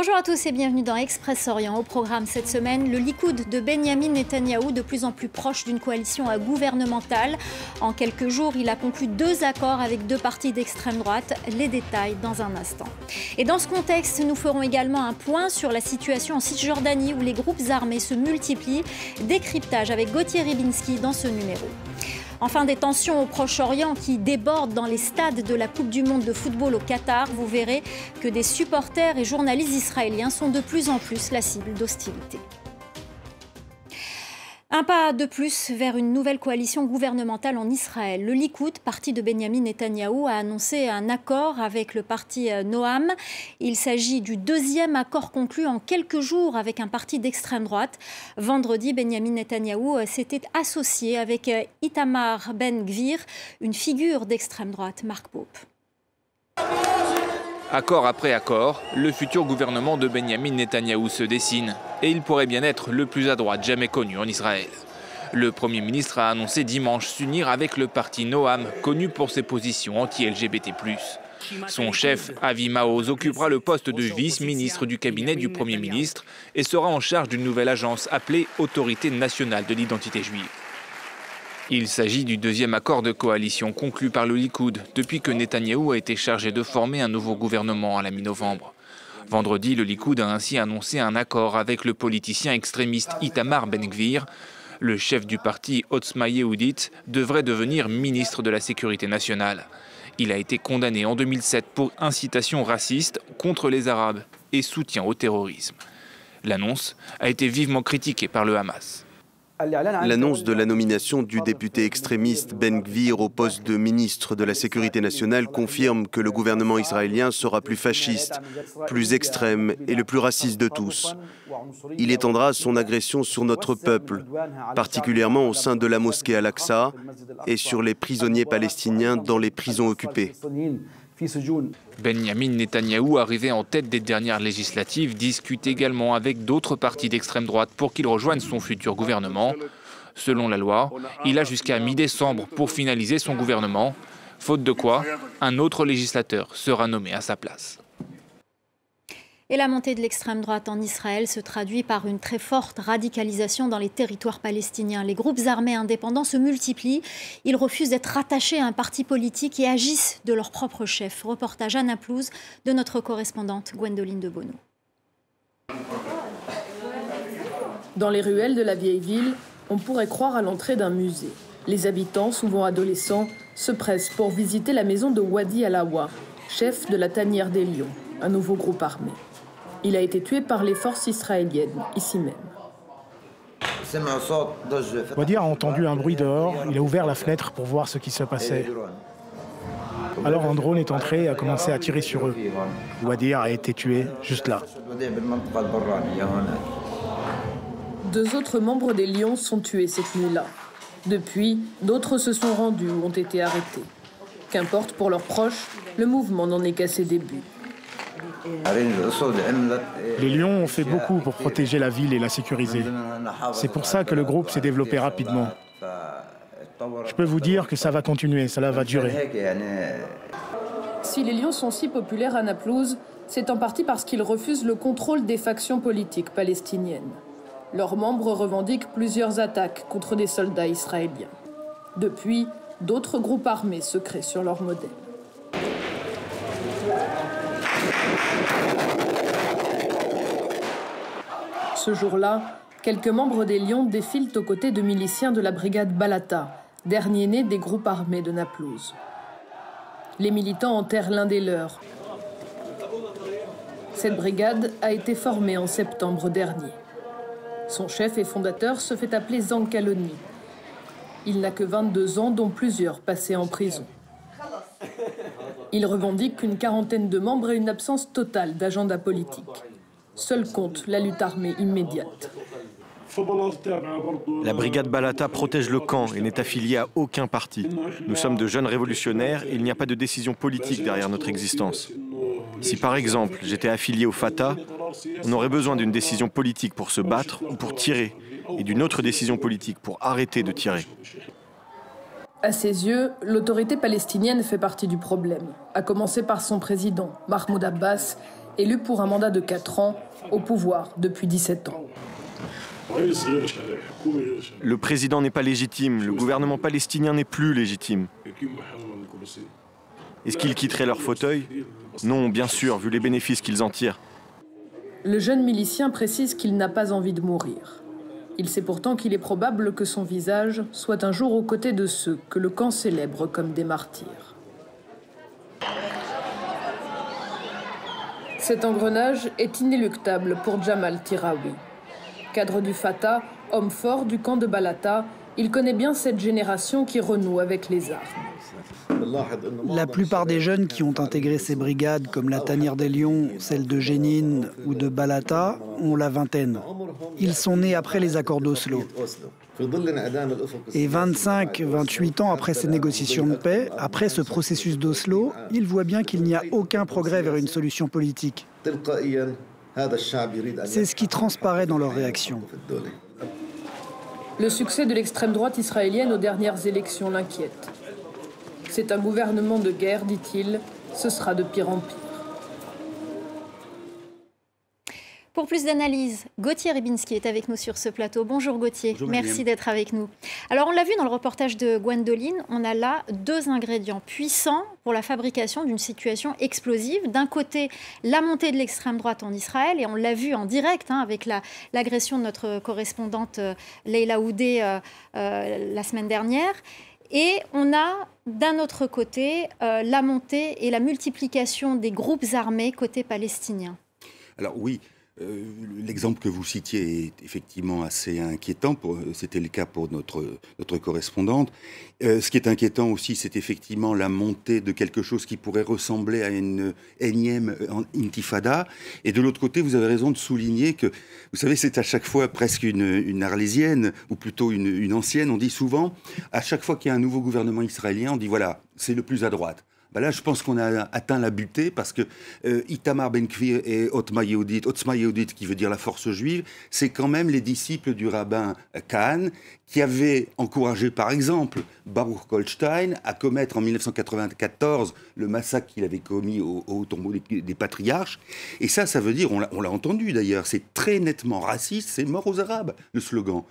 Bonjour à tous et bienvenue dans Express Orient. Au programme cette semaine, le Likoud de Benjamin Netanyahou, de plus en plus proche d'une coalition gouvernementale. En quelques jours, il a conclu deux accords avec deux partis d'extrême droite. Les détails dans un instant. Et dans ce contexte, nous ferons également un point sur la situation en Cisjordanie où les groupes armés se multiplient. Décryptage avec Gauthier Ribinski dans ce numéro. Enfin, des tensions au Proche-Orient qui débordent dans les stades de la Coupe du Monde de football au Qatar. Vous verrez que des supporters et journalistes israéliens sont de plus en plus la cible d'hostilité. Un pas de plus vers une nouvelle coalition gouvernementale en Israël. Le Likoud, parti de Benjamin Netanyahou, a annoncé un accord avec le parti euh, Noam. Il s'agit du deuxième accord conclu en quelques jours avec un parti d'extrême droite. Vendredi, Benjamin Netanyahou euh, s'était associé avec euh, Itamar Ben-Gvir, une figure d'extrême droite, Marc Pope. Accord après accord, le futur gouvernement de Benjamin Netanyahou se dessine et il pourrait bien être le plus à droite jamais connu en Israël. Le Premier ministre a annoncé dimanche s'unir avec le parti Noam, connu pour ses positions anti-LGBT. Son chef, Avi Maoz, occupera le poste de vice-ministre du cabinet du Premier ministre et sera en charge d'une nouvelle agence appelée Autorité nationale de l'identité juive. Il s'agit du deuxième accord de coalition conclu par le Likoud depuis que Netanyahou a été chargé de former un nouveau gouvernement à la mi-novembre. Vendredi, le Likoud a ainsi annoncé un accord avec le politicien extrémiste Itamar Ben-Gvir. Le chef du parti Otzma Yehudit devrait devenir ministre de la Sécurité nationale. Il a été condamné en 2007 pour incitation raciste contre les Arabes et soutien au terrorisme. L'annonce a été vivement critiquée par le Hamas. L'annonce de la nomination du député extrémiste Ben Gvir au poste de ministre de la Sécurité nationale confirme que le gouvernement israélien sera plus fasciste, plus extrême et le plus raciste de tous. Il étendra son agression sur notre peuple, particulièrement au sein de la mosquée Al-Aqsa et sur les prisonniers palestiniens dans les prisons occupées. Benjamin Netanyahou, arrivé en tête des dernières législatives, discute également avec d'autres partis d'extrême droite pour qu'il rejoigne son futur gouvernement. Selon la loi, il a jusqu'à mi-décembre pour finaliser son gouvernement, faute de quoi un autre législateur sera nommé à sa place. Et la montée de l'extrême droite en Israël se traduit par une très forte radicalisation dans les territoires palestiniens. Les groupes armés indépendants se multiplient. Ils refusent d'être rattachés à un parti politique et agissent de leur propre chef. Reportage à Naplouse de notre correspondante Gwendoline de Bono. Dans les ruelles de la vieille ville, on pourrait croire à l'entrée d'un musée. Les habitants, souvent adolescents, se pressent pour visiter la maison de Wadi Alawa, chef de la tanière des Lions, un nouveau groupe armé. Il a été tué par les forces israéliennes, ici même. Wadir a entendu un bruit dehors, il a ouvert la fenêtre pour voir ce qui se passait. Alors un drone est entré et a commencé à tirer sur eux. Wadir a été tué juste là. Deux autres membres des Lions sont tués cette nuit-là. Depuis, d'autres se sont rendus ou ont été arrêtés. Qu'importe pour leurs proches, le mouvement n'en est qu'à ses débuts. Les lions ont fait beaucoup pour protéger la ville et la sécuriser. C'est pour ça que le groupe s'est développé rapidement. Je peux vous dire que ça va continuer, cela va durer. Si les lions sont si populaires à Naplouse, c'est en partie parce qu'ils refusent le contrôle des factions politiques palestiniennes. Leurs membres revendiquent plusieurs attaques contre des soldats israéliens. Depuis, d'autres groupes armés se créent sur leur modèle. Ce jour-là, quelques membres des Lions défilent aux côtés de miliciens de la brigade Balata, dernier né des groupes armés de Naplouse. Les militants enterrent l'un des leurs. Cette brigade a été formée en septembre dernier. Son chef et fondateur se fait appeler Zankaloni. Il n'a que 22 ans, dont plusieurs passés en prison. Il revendique qu'une quarantaine de membres et une absence totale d'agenda politique. Seul compte la lutte armée immédiate. La brigade Balata protège le camp et n'est affiliée à aucun parti. Nous sommes de jeunes révolutionnaires et il n'y a pas de décision politique derrière notre existence. Si par exemple j'étais affilié au Fatah, on aurait besoin d'une décision politique pour se battre ou pour tirer, et d'une autre décision politique pour arrêter de tirer. À ses yeux, l'autorité palestinienne fait partie du problème, à commencer par son président, Mahmoud Abbas, élu pour un mandat de 4 ans, au pouvoir depuis 17 ans. Le président n'est pas légitime, le gouvernement palestinien n'est plus légitime. Est-ce qu'ils quitteraient leur fauteuil? Non, bien sûr, vu les bénéfices qu'ils en tirent. Le jeune milicien précise qu'il n'a pas envie de mourir. Il sait pourtant qu'il est probable que son visage soit un jour aux côtés de ceux que le camp célèbre comme des martyrs. Cet engrenage est inéluctable pour Jamal Tiraoui. Cadre du Fatah, homme fort du camp de Balata, il connaît bien cette génération qui renoue avec les armes. La plupart des jeunes qui ont intégré ces brigades, comme la Tanière des Lions, celle de Génine ou de Balata, ont la vingtaine. Ils sont nés après les accords d'Oslo. Et 25-28 ans après ces négociations de paix, après ce processus d'Oslo, ils voient bien qu'il n'y a aucun progrès vers une solution politique. C'est ce qui transparaît dans leurs réactions. Le succès de l'extrême droite israélienne aux dernières élections l'inquiète. C'est un gouvernement de guerre, dit-il. Ce sera de pire en pire. Pour plus d'analyse, Gauthier Ribinski est avec nous sur ce plateau. Bonjour Gauthier, merci d'être avec nous. Alors on l'a vu dans le reportage de Gwendoline, on a là deux ingrédients puissants pour la fabrication d'une situation explosive. D'un côté, la montée de l'extrême droite en Israël, et on l'a vu en direct hein, avec l'agression de notre correspondante euh, Leila Oudé euh, euh, la semaine dernière. Et on a d'un autre côté la montée et la multiplication des groupes armés côté palestinien. Alors oui, euh, l'exemple que vous citiez est effectivement assez inquiétant. C'était le cas pour notre, correspondante. Euh, ce qui est inquiétant aussi, c'est effectivement la montée de quelque chose qui pourrait ressembler à une énième intifada. Et de l'autre côté, vous avez raison de souligner que, vous savez, c'est à chaque fois presque une, arlésienne, ou plutôt une ancienne. On dit souvent, à chaque fois qu'il y a un nouveau gouvernement israélien, on dit voilà, c'est le plus à droite. Bah là, je pense qu'on a atteint la butée parce que euh, Itamar Ben-Kvir et Otma Yehudit, Otzma Yehudit, qui veut dire la force juive, c'est quand même les disciples du rabbin Kahn qui avaient encouragé, par exemple, Baruch Goldstein à commettre en 1994 le massacre qu'il avait commis au, tombeau des, patriarches. Et ça, ça veut dire, on l'a entendu d'ailleurs, c'est très nettement raciste, c'est mort aux Arabes, le slogan.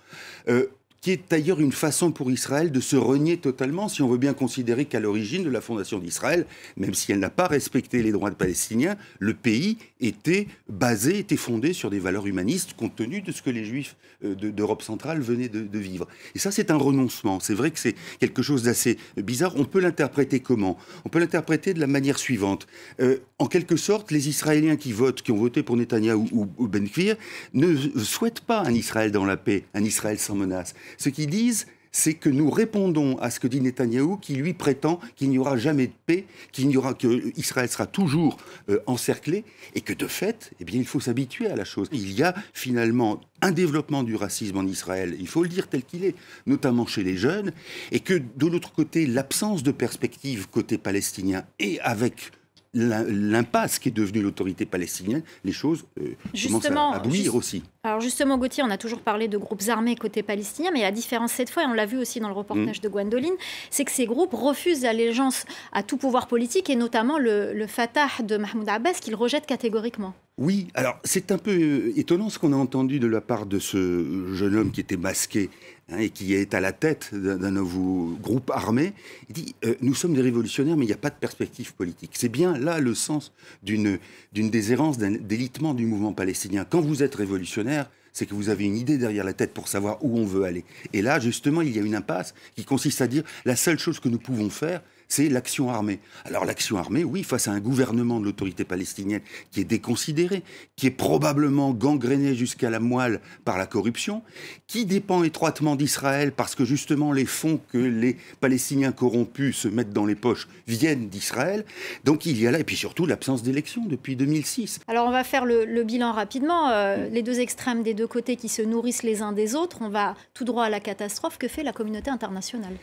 Euh, qui est d'ailleurs une façon pour Israël de se renier totalement, si on veut bien considérer qu'à l'origine de la fondation d'Israël, même si elle n'a pas respecté les droits de Palestiniens, le pays était basé, était fondé sur des valeurs humanistes, compte tenu de ce que les Juifs euh, d'Europe centrale venaient de, vivre. Et ça, c'est un renoncement. C'est vrai que c'est quelque chose d'assez bizarre. On peut l'interpréter comment? On peut l'interpréter de la manière suivante. Euh, en quelque sorte, les Israéliens qui votent, qui ont voté pour Netanyahou ou, ou Ben Gvir, ne souhaitent pas un Israël dans la paix, un Israël sans menace. Ce qu'ils disent, c'est que nous répondons à ce que dit Netanyahou, qui lui prétend qu'il n'y aura jamais de paix, qu'il que Israël sera toujours euh, encerclé, et que de fait, eh il faut s'habituer à la chose. Il y a finalement un développement du racisme en Israël, il faut le dire tel qu'il est, notamment chez les jeunes, et que de l'autre côté, l'absence de perspective côté palestinien et avec l'impasse qui est devenue l'autorité palestinienne, les choses euh, commencent à, bouillir aussi. Alors justement, Gauthier, on a toujours parlé de groupes armés côté palestinien, mais la différence cette fois, et on l'a vu aussi dans le reportage mm. de Gwendoline, c'est que ces groupes refusent l'allégeance à tout pouvoir politique, et notamment le, le Fatah de Mahmoud Abbas, qu'ils rejettent catégoriquement. Oui, alors c'est un peu euh, étonnant ce qu'on a entendu de la part de ce jeune homme qui était masqué hein, et qui est à la tête d'un nouveau groupe armé. Il dit euh, Nous sommes des révolutionnaires, mais il n'y a pas de perspective politique. C'est bien là le sens d'une déshérence, d'un délitement du mouvement palestinien. Quand vous êtes révolutionnaire, c'est que vous avez une idée derrière la tête pour savoir où on veut aller. Et là, justement, il y a une impasse qui consiste à dire la seule chose que nous pouvons faire, c'est l'action armée. Alors l'action armée, oui, face à un gouvernement de l'autorité palestinienne qui est déconsidéré, qui est probablement gangréné jusqu'à la moelle par la corruption, qui dépend étroitement d'Israël parce que justement les fonds que les Palestiniens corrompus se mettent dans les poches viennent d'Israël. Donc il y a là, et puis surtout l'absence d'élection depuis 2006. Alors on va faire le, bilan rapidement. Euh, les deux extrêmes des deux côtés qui se nourrissent les uns des autres, on va tout droit à la catastrophe. Que fait la communauté internationale?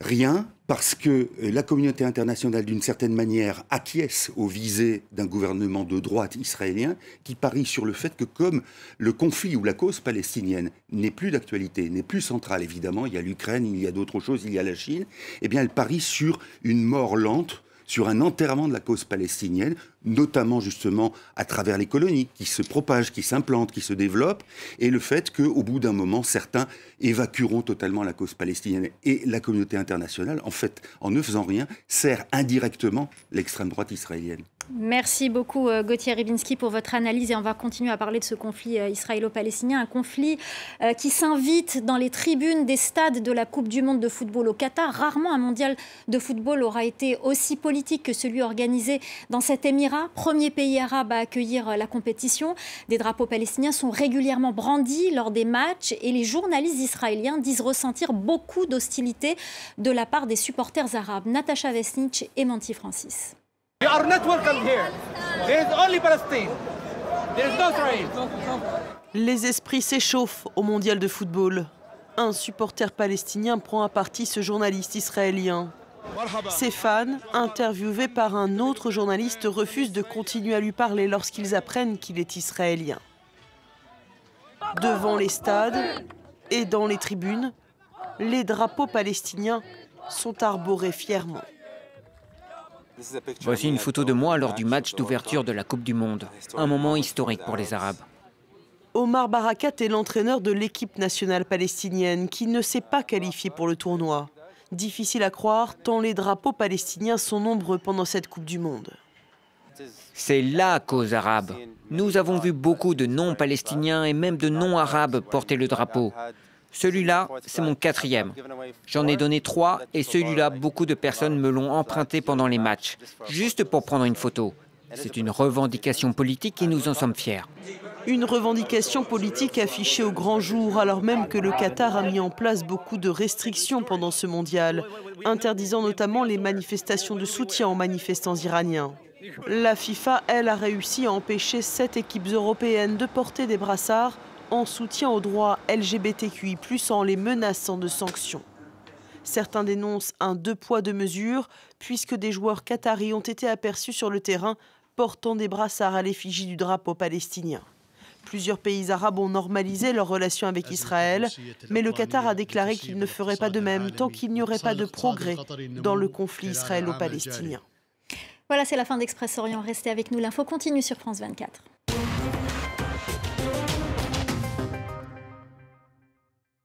Rien, parce que la communauté internationale, d'une certaine manière, acquiesce aux visées d'un gouvernement de droite israélien qui parie sur le fait que comme le conflit ou la cause palestinienne n'est plus d'actualité, n'est plus centrale, évidemment, il y a l'Ukraine, il y a d'autres choses, il y a la Chine, eh bien elle parie sur une mort lente sur un enterrement de la cause palestinienne, notamment justement à travers les colonies qui se propagent, qui s'implantent, qui se développent, et le fait qu'au bout d'un moment, certains évacueront totalement la cause palestinienne. Et la communauté internationale, en fait, en ne faisant rien, sert indirectement l'extrême droite israélienne. Merci beaucoup euh, Gauthier Ribinski pour votre analyse et on va continuer à parler de ce conflit euh, israélo-palestinien, un conflit euh, qui s'invite dans les tribunes des stades de la Coupe du monde de football au Qatar. Rarement un mondial de football aura été aussi politique que celui organisé dans cet émirat, premier pays arabe à accueillir la compétition. Des drapeaux palestiniens sont régulièrement brandis lors des matchs et les journalistes israéliens disent ressentir beaucoup d'hostilité de la part des supporters arabes. Natacha Vesnich et Manti Francis. Les esprits s'échauffent au mondial de football. Un supporter palestinien prend à partie ce journaliste israélien. Ses fans, interviewés par un autre journaliste, refusent de continuer à lui parler lorsqu'ils apprennent qu'il est israélien. Devant les stades et dans les tribunes, les drapeaux palestiniens sont arborés fièrement. Voici une photo de moi lors du match d'ouverture de la Coupe du Monde. Un moment historique pour les Arabes. Omar Barakat est l'entraîneur de l'équipe nationale palestinienne qui ne s'est pas qualifiée pour le tournoi. Difficile à croire tant les drapeaux palestiniens sont nombreux pendant cette Coupe du Monde. C'est la cause arabe. Nous avons vu beaucoup de non-palestiniens et même de non-arabes porter le drapeau. Celui-là, c'est mon quatrième. J'en ai donné trois et celui-là, beaucoup de personnes me l'ont emprunté pendant les matchs, juste pour prendre une photo. C'est une revendication politique et nous en sommes fiers. Une revendication politique affichée au grand jour, alors même que le Qatar a mis en place beaucoup de restrictions pendant ce mondial, interdisant notamment les manifestations de soutien aux manifestants iraniens. La FIFA, elle, a réussi à empêcher sept équipes européennes de porter des brassards en soutien aux droits LGBTQI, en les menaçant de sanctions. Certains dénoncent un deux poids deux mesures, puisque des joueurs qataris ont été aperçus sur le terrain portant des brassards à l'effigie du drapeau palestinien. Plusieurs pays arabes ont normalisé leurs relations avec Israël, mais le Qatar a déclaré qu'il ne ferait pas de même tant qu'il n'y aurait pas de progrès dans le conflit israélo-palestinien. Voilà, c'est la fin d'Express Orient. Restez avec nous. L'info continue sur France 24.